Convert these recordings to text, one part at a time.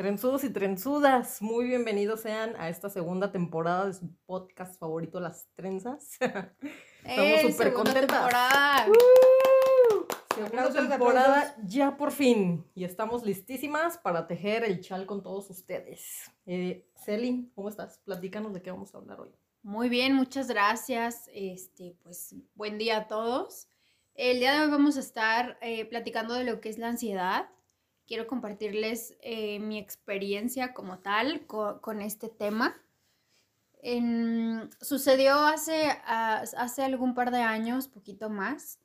Trenzudos y trenzudas, muy bienvenidos sean a esta segunda temporada de su podcast favorito, Las Trenzas. Estamos súper contentas. Temporada. ¡Uh! Segunda Aplausos, temporada aplausos. ya por fin y estamos listísimas para tejer el chal con todos ustedes. Eh, ¿cómo estás? Platícanos de qué vamos a hablar hoy. Muy bien, muchas gracias. Este, pues, buen día a todos. El día de hoy vamos a estar eh, platicando de lo que es la ansiedad. Quiero compartirles eh, mi experiencia como tal co- con, este tema. Sucedió hace, ah, hace algún par de años, poquito más.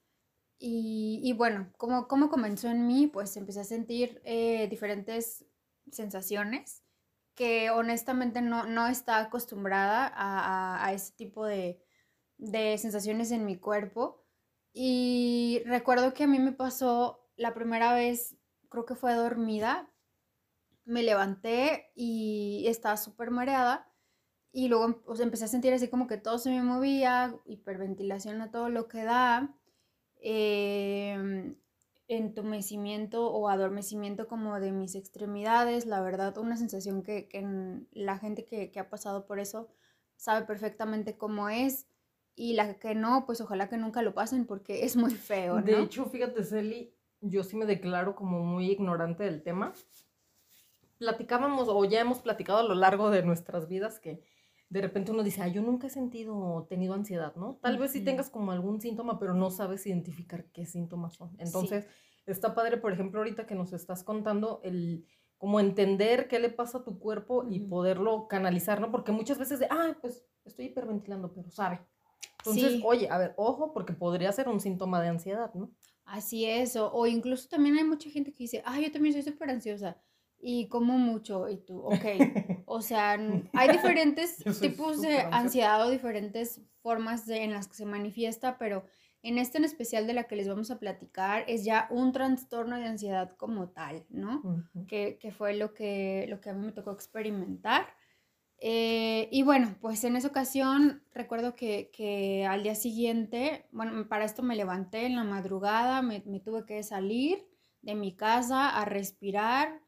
Y, y bueno, ¿cómo, ¿cómo comenzó en mí? Pues empecé a sentir eh, diferentes sensaciones que honestamente no, no estaba acostumbrada a, a- a ese tipo de, de sensaciones en mi cuerpo. Y recuerdo que a mí me pasó la primera vez, creo que fue dormida, me levanté y estaba súper mareada. Y luego o sea, empecé a sentir así como que todo se me movía, hiperventilación a todo lo que da, em, entumecimiento o adormecimiento como de mis extremidades, la verdad, una sensación que, que la gente que, que ha pasado por eso sabe perfectamente cómo es y la que no, pues ojalá que nunca lo pasen porque es muy feo, ¿no? De hecho, fíjate, Celi, yo sí me declaro como muy ignorante del tema. Platicábamos, o ya hemos platicado a lo largo de nuestras vidas, que de repente uno dice, ah, yo nunca he sentido o tenido ansiedad, ¿no? Tal vez sí tengas como algún síntoma, pero no sabes identificar qué síntomas son. Entonces, está padre, por ejemplo, ahorita que nos estás contando, el como entender qué le pasa a tu cuerpo y poderlo canalizar, ¿no? Porque muchas veces de, ah, pues estoy hiperventilando, pero sabe. Entonces, Sí. oye, a ver, ojo, porque podría ser un síntoma de ansiedad, ¿no? Así es, o, o incluso también hay mucha gente que dice, ah, yo también soy súper ansiosa y como mucho, y tú, ok. O sea, hay diferentes tipos de ansiedad o diferentes formas de- en las que se manifiesta, pero en este en especial de la que les vamos a platicar es ya un trastorno de ansiedad como tal, ¿no? Ujú. que, que fue lo que, lo que a mí me tocó experimentar. Eh, y bueno, pues en esa ocasión recuerdo que, que al día siguiente, bueno, para esto me levanté en la madrugada, me, me tuve que salir de mi casa a respirar,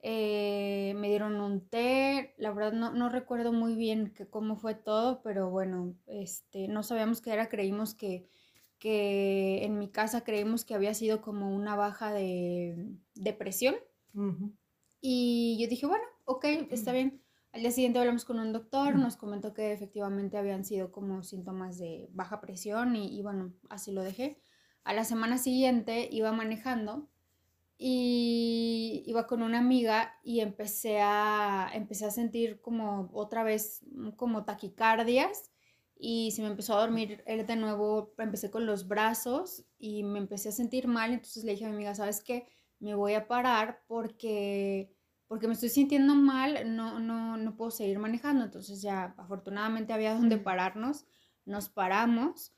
eh, me dieron un té, la verdad no, no recuerdo muy bien que, cómo fue todo, pero bueno, este, no sabíamos qué era, creímos que, que en mi casa creímos que había sido como una baja de depresión. Y yo dije, bueno, ok, está bien. Al día siguiente hablamos con un doctor, nos comentó que efectivamente habían sido como síntomas de baja presión y, y bueno, así lo dejé. A la semana siguiente iba manejando y iba con una amiga y empecé a, empecé a sentir como otra vez mm, como taquicardias y se me empezó a dormir él de nuevo, empecé con los brazos y me empecé a sentir mal, entonces le dije a mi amiga, ¿sabes qué? Me voy a parar porque, porque me estoy sintiendo mal, no, no, no puedo seguir manejando, entonces ya afortunadamente había donde Mm. pararnos, nos paramos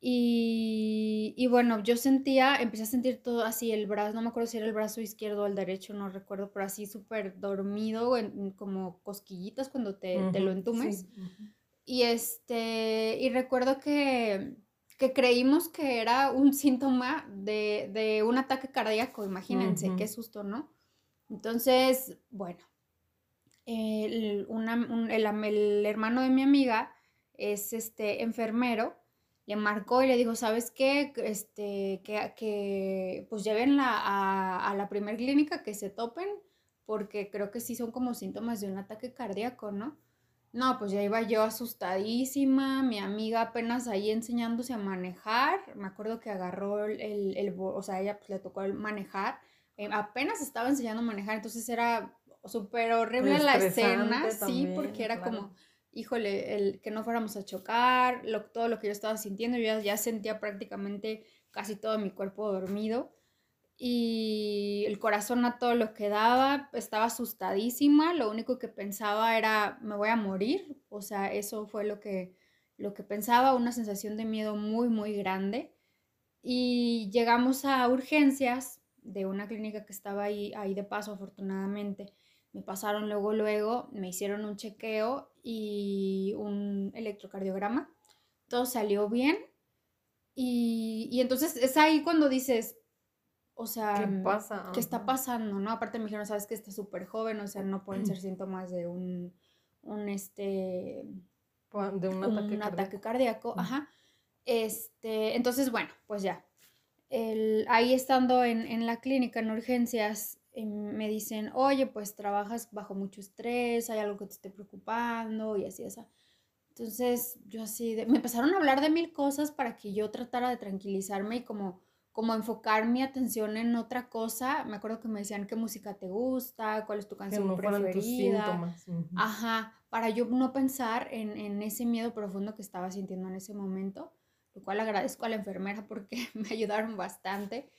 y, y bueno, yo sentía, empecé a sentir todo así, el brazo, no me acuerdo si era el brazo izquierdo o el derecho, no recuerdo, pero así súper dormido, en- como cosquillitas cuando te, te lo entumes. sí. Y este, y recuerdo que, que creímos que era un síntoma de, de un ataque cardíaco, imagínense, qué Ujú. susto, ¿no? Entonces, bueno, el, un- el hermano de mi amiga es este enfermero, le marcó y le dijo, ¿sabes qué? Este, que, que pues llévenla a, a la primer clínica que se topen, porque creo que sí son como síntomas de un ataque cardíaco, ¿no? No, pues ya iba yo asustadísima, mi amiga apenas ahí enseñándose a manejar, me acuerdo que agarró el, el, el o sea, ella pues le tocó el manejar, eh, apenas estaba enseñando a manejar, entonces era súper horrible la escena, sí, porque era claro. como, híjole, el, que no fuéramos a chocar, lo, todo lo que yo estaba sintiendo, yo ya, ya sentía prácticamente casi todo mi cuerpo dormido y el corazón a todo lo que daba, estaba asustadísima, lo único que pensaba era me voy a morir, o sea, eso fue lo que, lo que pensaba, una sensación de miedo muy, muy grande. Y llegamos a urgencias de una clínica que estaba ahí, ahí de paso, afortunadamente. Me pasaron luego, luego, me hicieron un chequeo y un electrocardiograma. Todo salió bien. Y, y entonces es ahí cuando dices, O sea, ¿Qué pasa? ¿qué está pasando, no? Aparte me dijeron, sabes que está súper joven, o sea, no pueden ser síntomas de un, un este, De un ataque un cardíaco. ataque cardíaco, ajá. Este, entonces, bueno, pues ya. El- ahí estando en, en la clínica, en urgencias, eh, me dicen, oye, pues trabajas bajo mucho estrés, hay algo que te esté preocupando y así, así. Entonces, yo así, de- me empezaron a hablar de mil cosas para que yo tratara de tranquilizarme y como, como enfocar mi atención en otra cosa. Me acuerdo que me decían qué música te gusta, cuál es tu Que canción no fueran tus preferida. síntomas. Ajá, para yo no pensar en, en ese miedo profundo que estaba sintiendo en ese momento, lo cual agradezco a la enfermera porque me ayudaron bastante.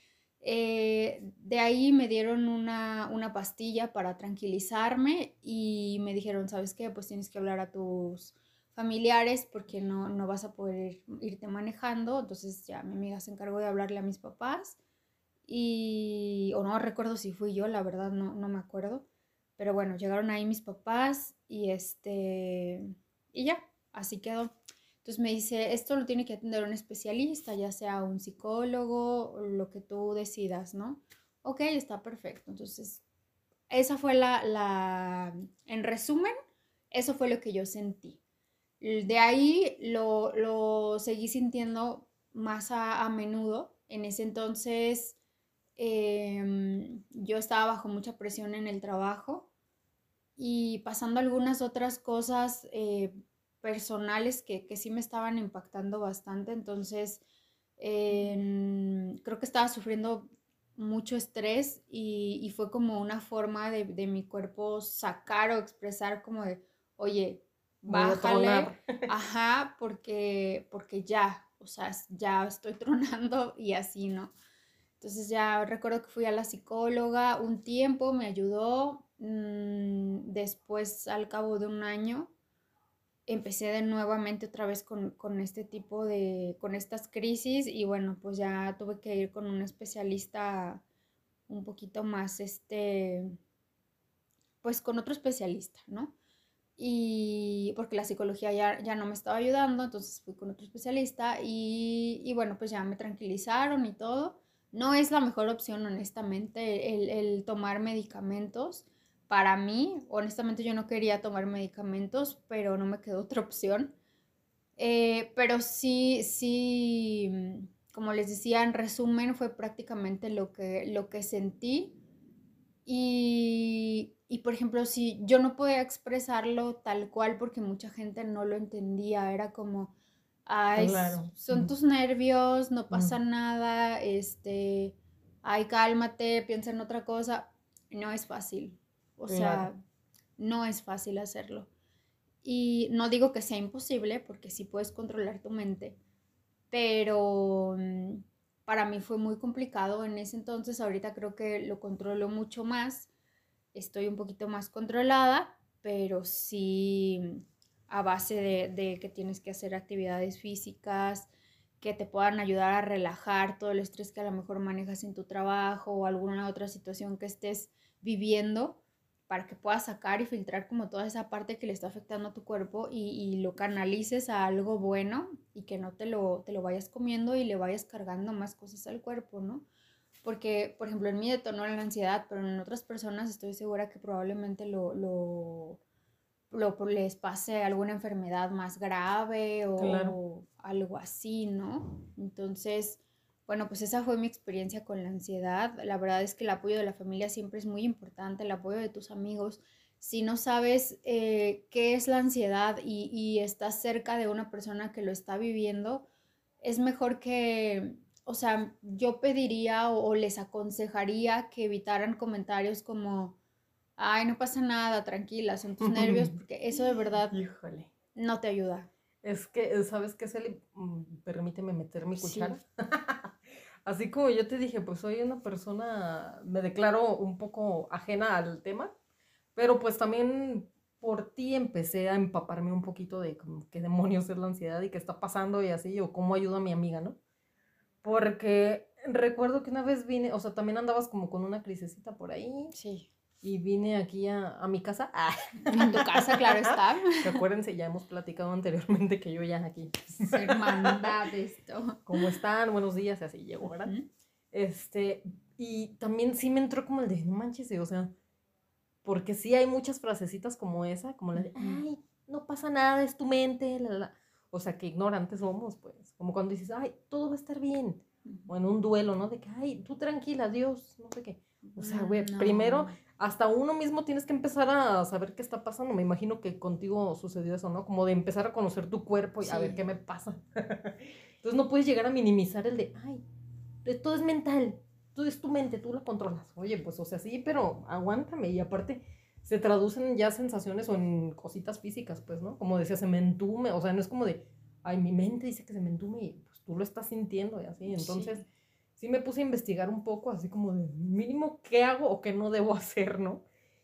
Eh, de ahí me dieron una, una pastilla para tranquilizarme y me dijeron, ¿sabes qué? Pues tienes que hablar a tus familiares porque no, no vas a poder irte manejando. Entonces ya mi amiga se encargó de hablarle a mis papás y, o no recuerdo si fui yo, la verdad no, no me acuerdo. Pero bueno, llegaron ahí mis papás y este, y ya, así quedó. Entonces me dice, esto lo tiene que atender un especialista, ya sea un psicólogo, o lo que tú decidas, ¿no? Ok, está perfecto. Entonces, esa fue la, la, en resumen, eso fue lo que yo sentí. De ahí lo, lo seguí sintiendo más a, a menudo. En ese entonces em, yo estaba bajo mucha presión en el trabajo y pasando algunas otras cosas eh, personales que, que sí me estaban impactando bastante. Entonces, em, creo que estaba sufriendo mucho estrés y, y fue como una forma de, de mi cuerpo sacar o expresar como de, oye, bájale, ajá, porque, porque ya, o sea, ya estoy tronando y así, ¿no? Entonces ya recuerdo que fui a la psicóloga un tiempo, me ayudó, mm, después al cabo de un año empecé de nuevamente otra vez con, con este tipo de, con estas crisis y bueno, pues ya tuve que ir con un especialista un poquito más, este, pues con otro especialista, ¿no? Y porque la psicología ya, ya no me estaba ayudando, entonces fui con otro especialista y, y bueno, pues ya me tranquilizaron y todo. No es la mejor opción, honestamente, el, el tomar medicamentos. Para mí, honestamente, yo no quería tomar medicamentos, pero no me quedó otra opción. Eh, pero sí, sí, mm, como les decía, en resumen, fue prácticamente lo que, lo que sentí. Y, y, por ejemplo, si yo no podía expresarlo tal cual porque mucha gente no lo entendía, era como, ay, Claro. son tus nervios, no pasa nada, este, ay, cálmate, piensa en otra cosa. No es fácil, o sea, no es fácil hacerlo. Y no digo que sea imposible, porque sí puedes controlar tu mente, pero mm, para mí fue muy complicado en ese entonces. Ahorita creo que lo controlo mucho más. Estoy un poquito más controlada, pero sí mm, a base de, de que tienes que hacer actividades físicas que te puedan ayudar a relajar todo el estrés que a lo mejor manejas en tu trabajo o alguna otra situación que estés viviendo para que puedas sacar y filtrar como toda esa parte que le está afectando a tu cuerpo y, y lo canalices a algo bueno y que no te lo, te lo vayas comiendo y le vayas cargando más cosas al cuerpo, ¿no? Porque, por ejemplo, en mí detonó la ansiedad, pero en otras personas estoy segura que probablemente lo, lo, lo les pase alguna enfermedad más grave o, Claro. o algo así, ¿no? Entonces, bueno, pues esa fue mi experiencia con la ansiedad. La verdad es que el apoyo de la familia siempre es muy importante, el apoyo de tus amigos. Si no sabes eh, qué es la ansiedad y, y estás cerca de una persona que lo está viviendo, es mejor que, o sea, yo pediría o, o les aconsejaría que evitaran comentarios como, ay, no pasa nada, tranquila, son tus nervios, porque eso de verdad Híjole. no te ayuda. Es que, ¿sabes qué, Celi? Mm, Permíteme meter mi Sí. Así como yo te dije, pues soy una persona, me declaro un poco ajena al tema, pero pues también por ti empecé a empaparme un poquito de qué demonios es la ansiedad y qué está pasando y así, o cómo ayuda a mi amiga, ¿no? Porque recuerdo que una vez vine, o sea, también andabas como con una crisecita por ahí Sí. Y vine aquí a, a mi casa. Ah, En tu casa, claro está. acuérdense, ya hemos platicado anteriormente que yo ya aquí, Hermandad esto. ¿cómo están? Buenos días, y así llego, ¿verdad? Este, Y también sí me entró como el de, no manches, o sea, porque sí hay muchas frasecitas como esa, como la de, ay, no pasa nada, es tu mente, la, la. O sea, que ignorantes somos, pues. Como cuando dices, ay, todo va a estar bien. O en un duelo, ¿no? De que, ay, tú tranquila, Dios, no sé qué. O sea, güey, primero, hasta uno mismo tienes que empezar a saber qué está pasando. Me imagino que contigo sucedió eso, ¿no? Como de empezar a conocer tu cuerpo y a ver qué me pasa. Entonces no puedes llegar a minimizar el de, ay, todo es mental, todo es tu mente, tú la controlas. Oye, pues, o sea, sí, pero aguántame. Y aparte, se traducen ya sensaciones o en cositas físicas, pues, ¿no? Como decía, se me entume, o sea, no es como de, ay, mi mente dice que se me entume y pues tú lo estás sintiendo y así. Entonces, sí, me puse a investigar un poco, así como de mínimo qué hago o qué no debo hacer, ¿no?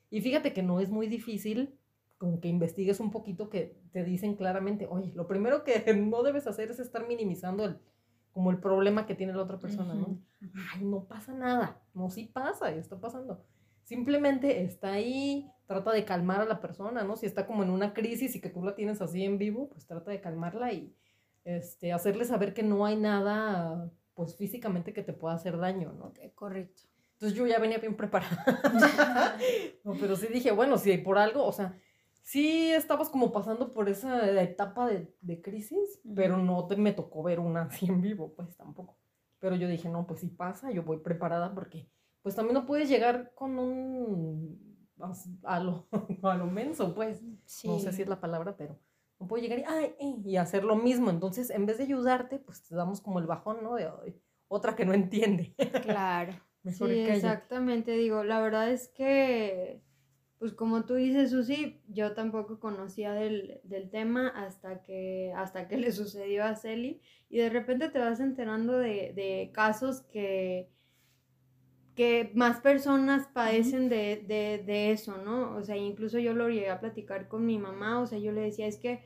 Y fíjate que no es muy difícil, como que investigues un poquito que te dicen claramente, oye, lo primero que no debes hacer es estar minimizando el, como el problema que tiene la otra persona, ¿no? Ay, no pasa nada, no, sí pasa, está pasando. Simplemente está ahí, trata de calmar a la persona, ¿no? Si está como en una crisis y que tú la tienes así en vivo, pues trata de calmarla y este, hacerle saber que no hay nada, pues físicamente que te pueda hacer daño, ¿no? correcto. Entonces yo ya venía bien preparada. no, pero sí dije, bueno, si hay por algo, o sea, sí estabas como pasando por esa etapa de, de crisis, pero no te me tocó ver una así en vivo, pues tampoco. Pero yo dije, no, pues si pasa, yo voy preparada porque pues también no puedes llegar con un a lo, a lo menso, pues. No sé si es la palabra, pero puedo llegar y, ay, eh", y hacer lo mismo. Entonces, en vez de ayudarte, pues te damos como el bajón, ¿no? De otra que no entiende. Claro. Mejor sí, exactamente. Digo, la verdad es que, pues como tú dices, Susi, yo tampoco conocía del, del tema hasta que, hasta que le sucedió a Celi. Y de repente te vas enterando de, de casos que que más personas padecen de, de, de, eso, ¿no? O sea, incluso yo lo llegué a platicar con mi mamá, o sea, yo le decía, es que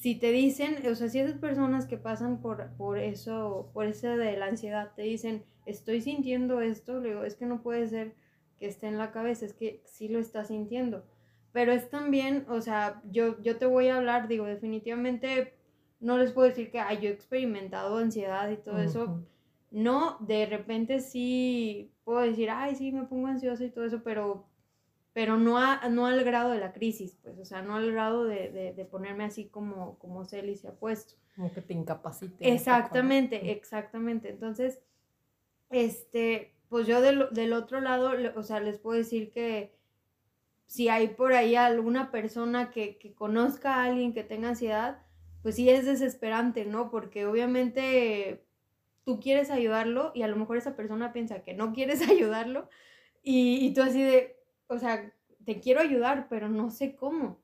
si te dicen, o sea, si esas personas que pasan por, por eso, por eso de la ansiedad, te dicen, estoy sintiendo esto, le digo, es que no puede ser que esté en la cabeza, es que sí lo estás sintiendo. Pero es también, o sea, yo, yo te voy a hablar, digo, definitivamente no les puedo decir que, ay, yo he experimentado ansiedad y todo eso. No, de repente sí puedo decir, ay, sí, me pongo ansiosa y todo eso, pero, pero no, no al grado de la crisis, pues, o sea, no al grado de, ponerme así como, como Celi se ha puesto. Como que te incapacite. Exactamente, exactamente. Entonces, este, pues yo del, del otro lado, o sea, les puedo decir que si hay por ahí alguna persona que, que conozca a alguien que tenga ansiedad, pues sí es desesperante, ¿no? Porque obviamente tú quieres ayudarlo y a lo mejor esa persona piensa que no quieres ayudarlo y, tú así de, o sea, te quiero ayudar, pero no sé cómo.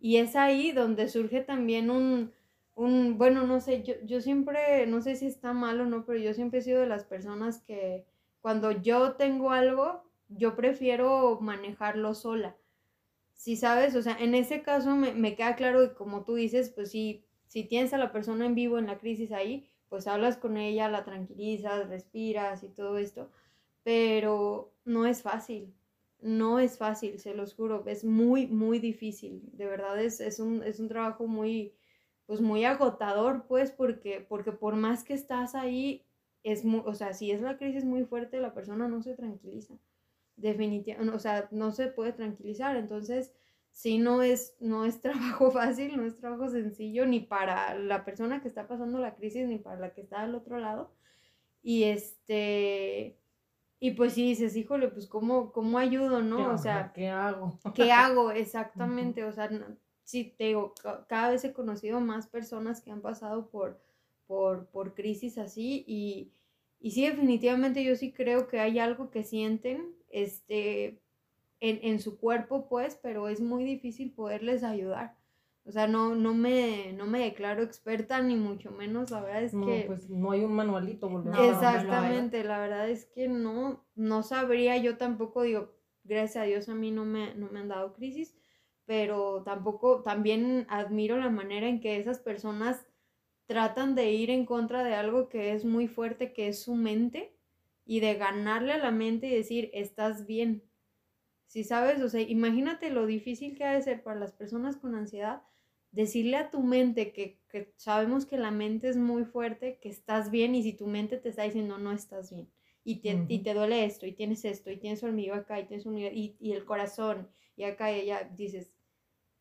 Y es ahí donde surge también un, un bueno, no sé, yo, yo siempre, no sé si está mal o no, pero yo siempre he sido de las personas que cuando yo tengo algo, yo prefiero manejarlo sola. Si sabes, o sea, en ese caso me, me queda claro que como tú dices, pues sí, si tienes a la persona en vivo en la crisis ahí, pues hablas con ella, la tranquilizas, respiras y todo esto, pero no es fácil, no es fácil, se los juro, es muy, muy difícil, de verdad es, un, es un trabajo muy, pues muy agotador, pues, porque, porque por más que estás ahí, es muy, o sea, si es la crisis muy fuerte, la persona no se tranquiliza, definitivamente, o sea, no se puede tranquilizar, entonces sí no es, no es trabajo fácil, no es trabajo sencillo, ni para la persona que está pasando la crisis, ni para la que está al otro lado. Y este, y pues sí dices, híjole, pues cómo, cómo ayudo, ¿no? O sea, ¿qué hago? ¿Qué hago? Exactamente, o sea, sí, te digo, cada vez he conocido más personas que han pasado por, por, por crisis así y, y sí, definitivamente yo sí creo que hay algo que sienten, este, en, su cuerpo, pues, pero es muy difícil poderles ayudar. O sea, no, no, me, no me declaro experta, ni mucho menos, la verdad es que... pues no hay un manualito, Exactamente, la verdad. es que no, no sabría, yo tampoco digo, gracias a Dios a mí no me, no me han dado crisis, pero tampoco, también admiro la manera en que esas personas tratan de ir en contra de algo que es muy fuerte, que es su mente, y de ganarle a la mente y decir, estás bien, si sabes, o sea, imagínate lo difícil que ha de ser para las personas con ansiedad decirle a tu mente que, sabemos que la mente es muy fuerte, que estás bien y si tu mente te está diciendo no estás bien. y te, y te duele esto, y tienes esto, y tienes hormigueo acá, y tienes hormigueo, y, y el corazón, y acá, y allá, dices,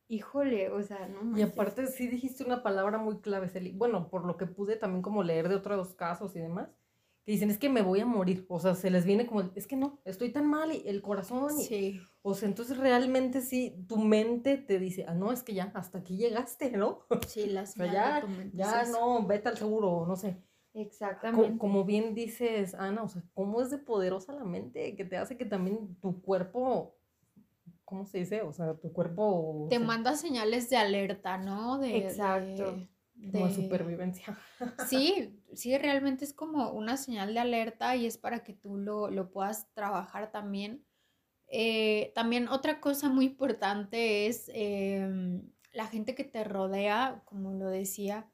híjole, o sea, no Y manches. aparte sí dijiste una palabra muy clave, Celi. Bueno, por lo que pude también como leer de otros casos y demás, que dicen, es que me voy a morir. O sea, se les viene como, es que no, estoy tan mal y el corazón. y- Sí. O sea, entonces realmente sí, tu mente te dice, ah, no, es que ya, hasta aquí llegaste, ¿no? Sí, las O sea, ya, ya no. vete al seguro, no sé. Exactamente. como bien dices, Ana, o sea, cómo es de poderosa la mente que te hace que también tu cuerpo, ¿cómo se dice? O sea, tu cuerpo... Te manda señales de alerta, ¿no? De, Exacto. de- de de- supervivencia. Sí, sí, realmente es como una señal de alerta y es para que tú lo, lo puedas trabajar también. Eh, también otra cosa muy importante es em, la gente que te rodea, como lo decía.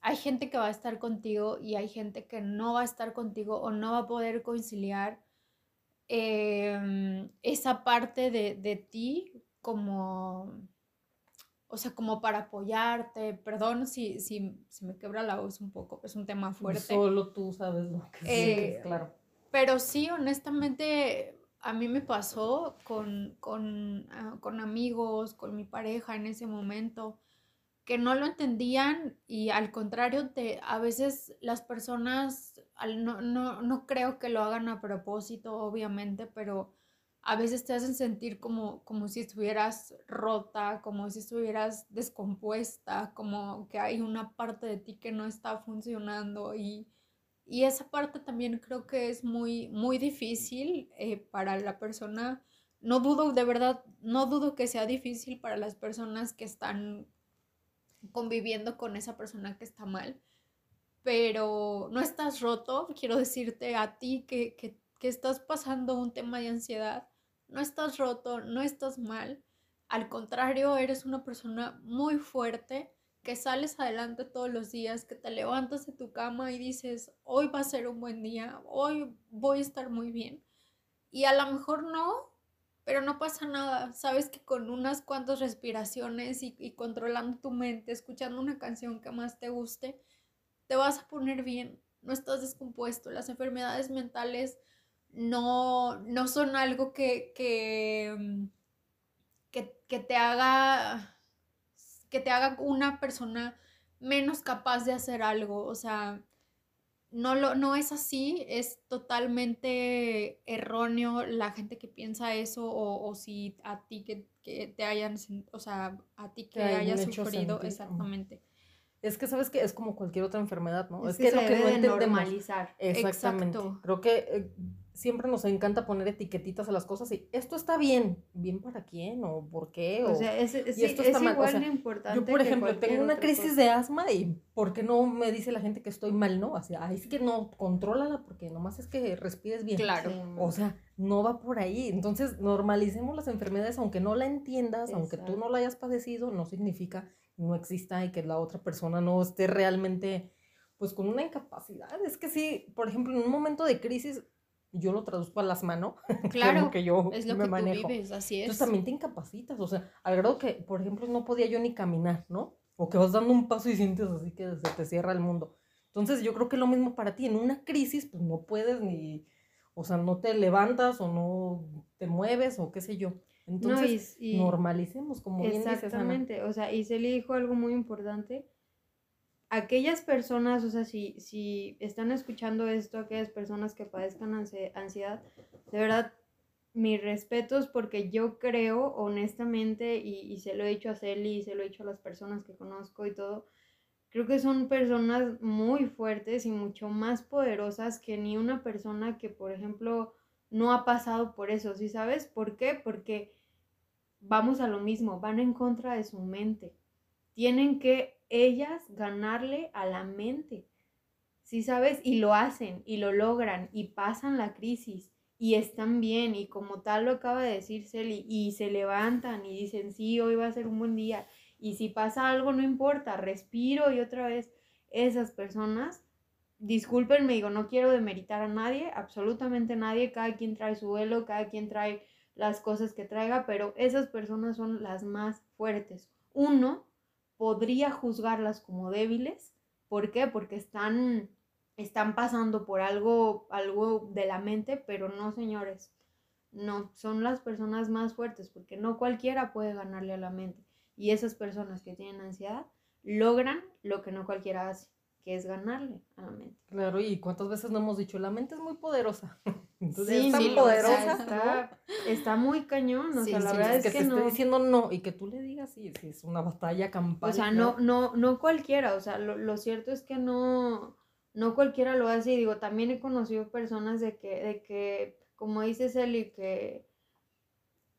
Hay gente que va a estar contigo y hay gente que no va a estar contigo o no va a poder conciliar em, esa parte de, de ti como, o sea, como para apoyarte. Perdón si, si, si me quebra la voz un poco, es un tema fuerte. Solo tú sabes lo que Eh, claro. Pero sí, honestamente, a mí me pasó con, con, ah, con amigos, con mi pareja en ese momento, que no lo entendían y al contrario, te, a veces las personas, al- no, no, no creo que lo hagan a propósito, obviamente, pero a veces te hacen sentir como, como si estuvieras rota, como si estuvieras descompuesta, como que hay una parte de ti que no está funcionando y... Y esa parte también creo que es muy, muy difícil eh, para la persona. No dudo, de verdad, no dudo que sea difícil para las personas que están conviviendo con esa persona que está mal. Pero no estás roto, quiero decirte a ti que, que, que estás pasando un tema de ansiedad. No estás roto, no estás mal. Al contrario, eres una persona muy fuerte que sales adelante todos los días, que te levantas de tu cama y dices, hoy va a ser un buen día, hoy voy a estar muy bien. Y a lo mejor no, pero no pasa nada. Sabes que con unas cuantas respiraciones y, y controlando tu mente, escuchando una canción que más te guste, te vas a poner bien. No estás descompuesto. Las enfermedades mentales no, no son algo que, que, mm, que, que te haga que te haga una persona menos capaz de hacer algo. O sea, no, lo, no es así, es totalmente erróneo la gente que piensa eso o, o si a ti que, que te hayan, o sea, a ti que hayas sufrido, exactamente. Es que sabes que es como cualquier otra enfermedad, ¿no? Es, Es, que, que, se lo que debe no de normalizar. Exactamente. Exacto. Creo que eh, siempre nos encanta poner etiquetitas a las cosas y esto está bien. ¿Bien para quién? ¿O por qué? O O- sea, es, es, y esto es está mal, o igual sea, de importante. Yo, por ejemplo, tengo una crisis cosa. de asma y ¿por qué no me dice la gente que estoy mal? No, así, ay, es que no, contrólala porque nomás es que respires bien. Claro. Sí, O sea, no va por ahí. Entonces, normalicemos las enfermedades, aunque no la entiendas, aunque tú no la hayas padecido, no significa que no exista y que la otra persona no esté realmente, pues, con una incapacidad. Es que sí, por ejemplo, en un momento de crisis, yo lo traduzco ¿no? Que es Claro, que yo es lo me que manejo. tú vives, así es. Entonces también te incapacitas, o sea, al grado que, por ejemplo, no podía yo ni caminar, ¿no? O que vas dando un paso y sientes así que se te cierra el mundo. Entonces yo creo que es lo mismo para ti, en una crisis pues no puedes ni, o sea, no te levantas o no te mueves o qué sé yo. No, Entonces y- y- normalicemos, como bien dices. Exactamente, o sea, y se le dijo algo muy importante. Aquellas personas, o sea, si, si están escuchando esto, aquellas personas que padezcan ansi- ansiedad, de verdad, mis respetos porque yo creo honestamente, y, y se lo he dicho a Celi, y se lo he dicho a las personas que conozco y todo, creo que son personas muy fuertes y mucho más poderosas que ni una persona que, por ejemplo, no ha pasado por eso, ¿sí sabes? ¿Por qué? Porque vamos a lo mismo, van en contra de su mente. Tienen que ellas ganarle a la mente. ¿Sí sabes? Y lo hacen y lo logran y pasan la crisis y están bien y como tal lo acaba de decir Celi y se levantan y dicen, sí, hoy va a ser un buen día y si pasa algo no importa, respiro y otra vez esas personas, discúlpenme, digo, no quiero demeritar a nadie, absolutamente nadie, cada quien trae su vuelo, cada quien trae las cosas que traiga, pero esas personas son las más fuertes. Uno podría juzgarlas como débiles, ¿por qué? Porque están están pasando por algo, algo de la mente, pero no, señores. No, son las personas más fuertes, porque no cualquiera puede ganarle a la mente. Y esas personas que tienen ansiedad logran lo que no cualquiera hace, que es ganarle a la mente. Claro, y cuántas veces no hemos dicho, la mente es muy poderosa. Entonces, Sí, es tan sí, poderosa. o sea, Está, está muy cañón, o Sí, sea, la verdad es es que, que te no. esté diciendo no y que tú le digas sí, sí, es una batalla campal. O sea, no, no, no cualquiera, o sea, lo, lo cierto es que no, no cualquiera lo hace y digo, también he conocido personas de que, de que, como dices Eli, que,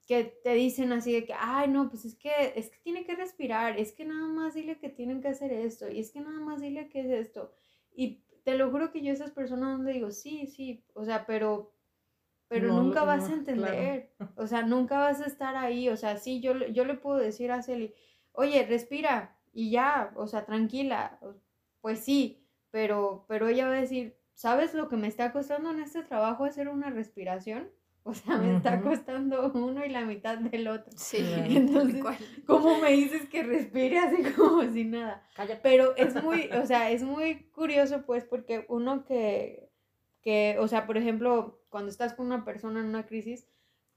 que te dicen así de que, ay, no, pues es que, es que tiene que respirar, es que nada más dile que tienen que hacer esto, y es que nada más dile que es esto. Y te lo juro que yo a esas personas donde digo, sí, sí, o sea, pero, pero No, nunca no, vas a claro. entender, o sea, nunca vas a estar ahí, o sea, sí, yo, le- yo le puedo decir a Celi, oye, respira y ya, o sea, tranquila, pues sí, pero, pero ella va a decir, ¿sabes lo que me está costando en este trabajo hacer una respiración? O sea, me está costando uno y la mitad del otro. Sí, Entonces, cual. ¿Cómo me dices que respire así como si nada? Cállate. Pero es muy, o sea, es muy curioso pues porque uno que, que, o sea, por ejemplo, cuando estás con una persona en una crisis,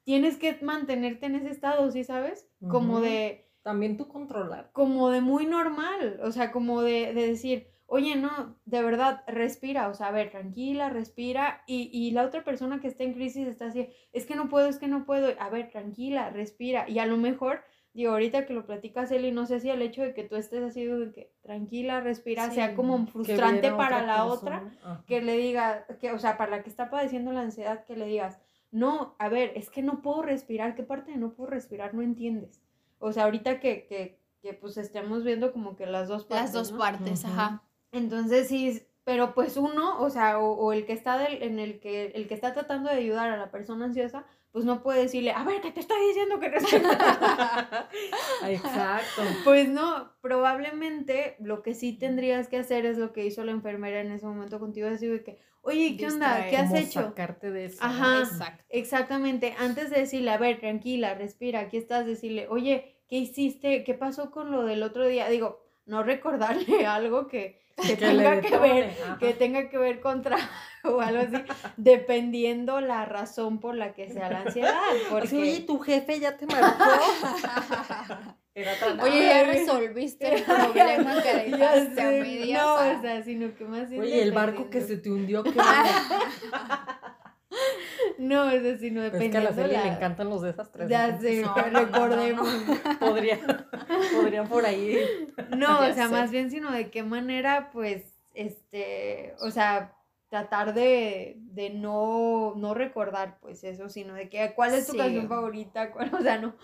tienes que mantenerte en ese estado, ¿sí sabes? Como de, También tú controlar. como de muy normal, o sea, como de, de decir, oye, no, de verdad, respira, o sea, a ver, tranquila, respira, y, y la otra persona que está en crisis está así, es que no puedo, es que no puedo, a ver, tranquila, respira, y a lo mejor, digo, ahorita que lo platicas, Eli, no sé si el hecho de que tú estés así, de que tranquila, respira, Sí, sea como frustrante para otra la otra. Ajá. que le diga, que, o sea, para la que está padeciendo la ansiedad, que le digas, no, a ver, es que no puedo respirar, ¿qué parte de no puedo respirar no entiendes? O sea, ahorita que, que, que pues estemos viendo como que las dos partes. Las dos ¿no? partes, ajá. Entonces sí, pero pues uno, o sea, o, o el que está del- en el que, el que está tratando de ayudar a la persona ansiosa, pues no puede decirle, a ver, que te estoy diciendo que respires. Exacto. Pues no, probablemente lo que sí tendrías que hacer es lo que hizo la enfermera en ese momento contigo, decir de que, oye, ¿qué onda? ¿Qué has hecho? Sacarte de eso. Ajá. Exacto. Exactamente, antes de decirle, a ver, tranquila, respira, aquí estás, decirle, oye, ¿qué hiciste? ¿Qué pasó con lo del otro día? Digo, no recordarle algo que, que Que le tenga que ver, ajá. que tenga que ver con trabajo o algo así, dependiendo la razón por la que sea la ansiedad, porque... Así, oye, tu jefe ya te marcó. Era tan- Oye, ya resolviste el problema que Ya dejaste a sé, medias. no, ah. o sea, sino que más Oye, el barco que se te hundió. ¿qué? No, o sea, sino Pero es que a la serie la... le encantan los desastres. Ya sé, No, pero no, no, recordemos. Podría, podrían por ahí. No, Ya o sea, sé. más bien, sino de qué manera, pues, este, o sea, tratar de, de no, no recordar, pues, eso, sino de que, ¿cuál es tu Sí. canción favorita? ¿Cuál? O sea, no,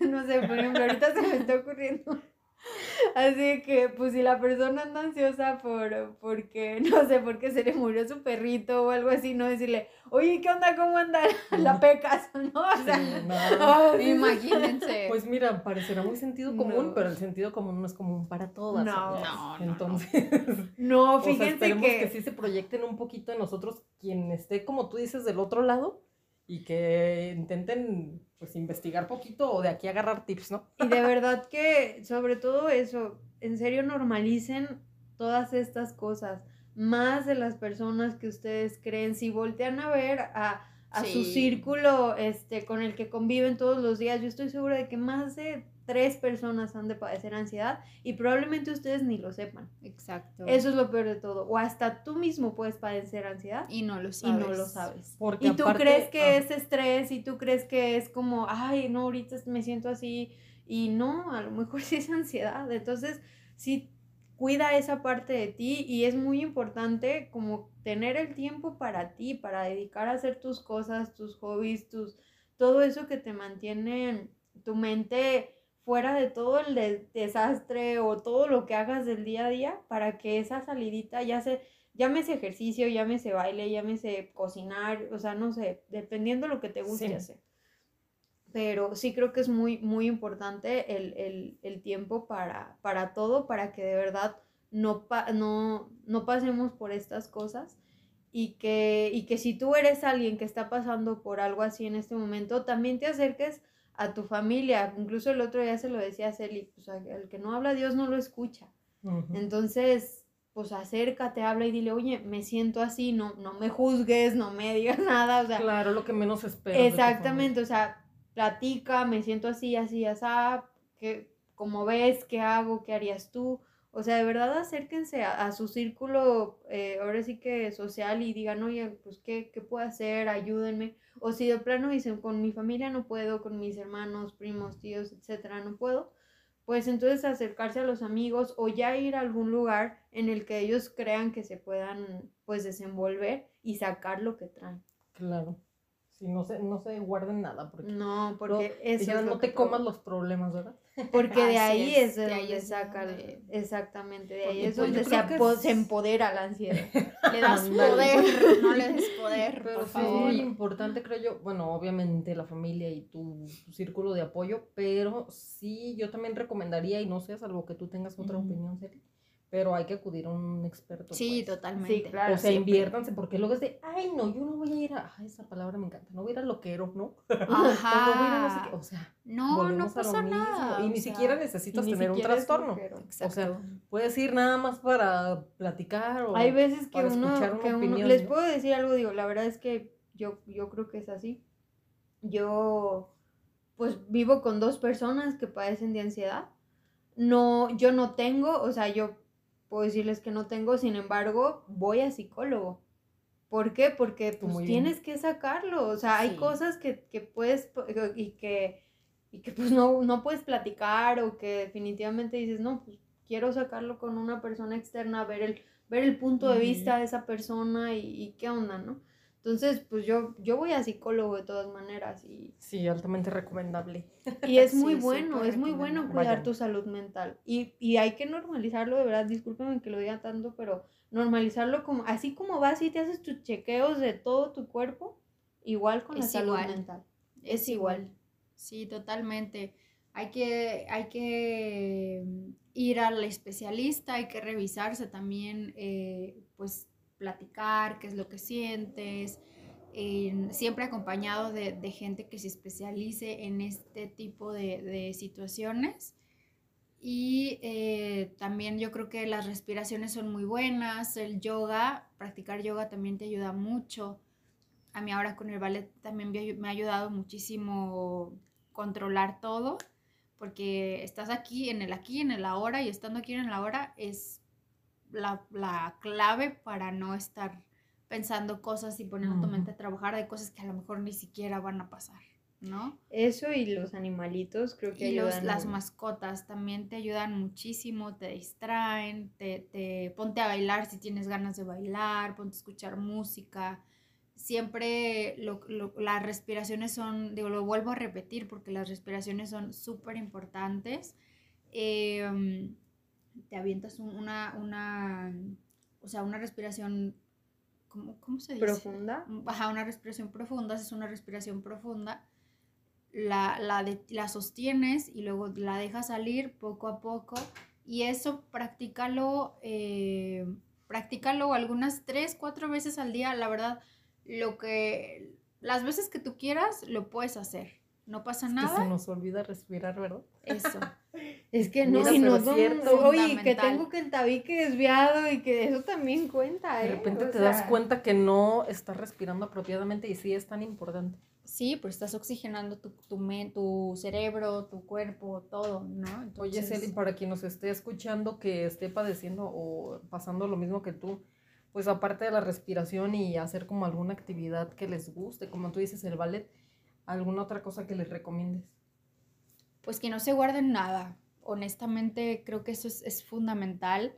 no sé, por ejemplo, ahorita se me está ocurriendo. Así que, pues, si la persona anda ansiosa por, porque, no sé, porque se le murió su perrito o algo así, no decirle, oye, ¿qué onda? ¿Cómo anda la pecas? ¿No? O sea, Sí, no. sí, sí. Imagínense. Pues mira, parecerá muy sentido común, No. pero el sentido común no es común para todas. No. No, no, no. Entonces, No, o sea, fíjense esperemos que... que... sí se proyecten un poquito en nosotros, quien esté, como tú dices, del otro lado y que intenten, pues, investigar poquito o de aquí agarrar tips, ¿no? Y de verdad que, sobre todo eso, en serio normalicen todas estas cosas, más de las personas que ustedes creen. Si voltean a ver a, a su círculo este, con el que conviven todos los días, yo estoy segura de que más de tres personas han de padecer ansiedad y probablemente ustedes ni lo sepan. Exacto. Eso es lo peor de todo. O hasta tú mismo puedes padecer ansiedad Y no lo y sabes. no lo sabes. Porque Y tú aparte- crees que ah. es estrés y tú crees que es como, ay, no, ahorita me siento así. Y no, a lo mejor sí es ansiedad. Entonces, sí, cuida esa parte de ti y es muy importante como tener el tiempo para ti, para dedicar a hacer tus cosas, tus hobbies, tus, todo eso que te mantiene tu mente fuera de todo el de- desastre o todo lo que hagas del día a día para que esa salidita ya se llámese ejercicio, llámese baile, llámese cocinar, o sea, no sé, dependiendo lo que te guste Sí. hacer. Pero sí creo que es muy, muy importante el, el- el tiempo para, para todo, para que de verdad no, pa- no, no pasemos por estas cosas y que, y que si tú eres alguien que está pasando por algo así en este momento, también te acerques a tu familia. Incluso el otro día se lo decía a Celi, pues al que no habla Dios no lo escucha. Ujú. Entonces, pues acércate, habla y dile, oye, me siento así, no, no me juzgues, no me digas nada, o sea, Claro, lo que menos tu exactamente, o sea, platica, me siento así, así, así, que como ves, qué hago, qué harías tú, o sea, de verdad acérquense a, a su círculo, eh, ahora sí que social y digan, oye, pues, ¿qué, ¿qué puedo hacer? Ayúdenme. O si de plano dicen, con mi familia no puedo, con mis hermanos, primos, tíos, etcétera, no puedo, pues entonces acercarse a los amigos o ya ir a algún lugar en el que ellos crean que se puedan, pues, desenvolver y sacar lo que traen. Claro. Sí, no se, no se guarden nada, porque No, no, porque eso es no te comas los problemas, ¿verdad? Porque de ahí es, es, de de ahí donde es saca, donde- exactamente, de ahí es pues, donde se, creo que apo- es- se empodera la ansiedad. Le das poder, no le des poder, Pero por sí, favor. muy importante, creo yo, bueno, obviamente la familia y tu, tu círculo de apoyo, pero sí, yo también recomendaría, y no sé, salvo que tú tengas otra opinión, Celi, pero hay que acudir a un experto. Sí, pues. totalmente. Sí, claro. O sea, siempre. inviértanse, porque luego es de, ay, no, yo no voy a ir a, ay, esa palabra me encanta, no voy a ir al loquero, ¿no? O no voy a ir a no sé qué, Ajá. o sea, No, no a pasa mismo, nada. Y ni sea, siquiera necesitas ni tener un siquiera trastorno. O sea, Exacto. puedes ir nada más para platicar o... Hay veces que para uno, escuchar una que uno- opinión, les ¿no? puedo decir algo, digo, la verdad es que yo, yo creo que es así. Yo, pues, vivo con dos personas que padecen de ansiedad. No, yo no tengo, o sea, yo puedo decirles que no tengo, sin embargo, voy a psicólogo. ¿Por qué? Porque pues muy bien. tienes que sacarlo, o sea, hay Sí. cosas que, que puedes y que, y que pues no, no puedes platicar o que definitivamente dices, no, pues quiero sacarlo con una persona externa, ver el, ver el punto de vista de esa persona y, y qué onda, ¿no? Entonces, pues yo, yo voy a psicólogo de todas maneras y, Sí, altamente recomendable. y es muy bueno, es muy bueno cuidar Vayan. tu salud mental. Y, y hay que normalizarlo, de verdad, discúlpenme que lo diga tanto, pero normalizarlo como, así como vas y te haces tus chequeos de todo tu cuerpo, igual con la salud igual. mental. Es igual. Sí, totalmente. Hay que, hay que mm, ir al especialista, hay que revisarse también, eh, pues platicar qué es lo que sientes, en- siempre acompañado de, gente que se especialice en este tipo de, situaciones. Y eh, también yo creo que las respiraciones son muy buenas, el yoga, practicar yoga también te ayuda mucho. A mí ahora con el ballet también me ha ayudado muchísimo controlar todo, porque estás aquí en el aquí, en el ahora, y estando aquí en el ahora es la, la clave para no estar pensando cosas y poniendo tu mente a trabajar de cosas que a lo mejor ni siquiera van a pasar, ¿no? Eso y los animalitos creo que Y los, las mascotas también te ayudan muchísimo, te distraen, te, te ponte a bailar si tienes ganas de bailar, ponte a escuchar música. Siempre lo- lo- las respiraciones son, digo, lo vuelvo a repetir porque las respiraciones son súper importantes. Em, te avientas un- una, una, o sea, una respiración, ¿cómo, cómo se dice? profunda. Ajá, una respiración profunda, haces una respiración profunda, la, la, de- la sostienes y luego la dejas salir poco a poco y eso practícalo, eh, practícalo algunas tres, cuatro veces al día, la verdad, lo que, las veces que tú quieras, lo puedes hacer, no pasa Es que se nada, nos olvida respirar, ¿verdad? eso, Es que no, Mira, y no cierto. Oye, que tengo que el tabique desviado y que eso también cuenta, De ¿eh? repente O te das cuenta que no estás respirando apropiadamente y sí es tan importante. sí, pues estás oxigenando tu, tu, tu cerebro, tu cuerpo, todo, ¿no? Oye, Entonces- Celi, para quien nos esté escuchando que esté padeciendo o pasando lo mismo que tú, pues aparte de la respiración y hacer como alguna actividad que les guste, como tú dices, el ballet, alguna otra cosa que les recomiendes. pues que no se guarden nada. Honestamente, creo que eso es, es fundamental,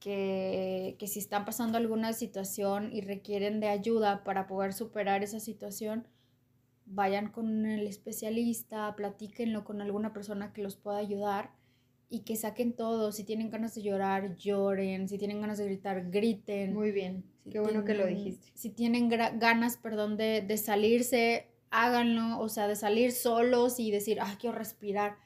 que, que si están pasando alguna situación y requieren de ayuda para poder superar esa situación, vayan con el especialista, platíquenlo con alguna persona que los pueda ayudar y que saquen todo. Si tienen ganas de llorar, lloren. Si tienen ganas de gritar, griten. Muy bien, Si qué bueno que lo dijiste. Si tienen ganas, perdón, de, de salirse, háganlo. O sea, de salir solos y decir, ah, quiero respirar.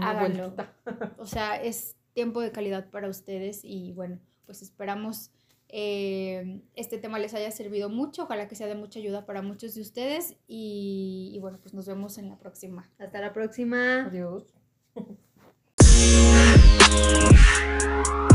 Háganlo. O sea, es tiempo de calidad para ustedes y bueno, pues esperamos eh, este tema les haya servido mucho. Ojalá que sea de mucha ayuda para muchos de ustedes y, y bueno, pues nos vemos en la próxima. Hasta la próxima. Adiós.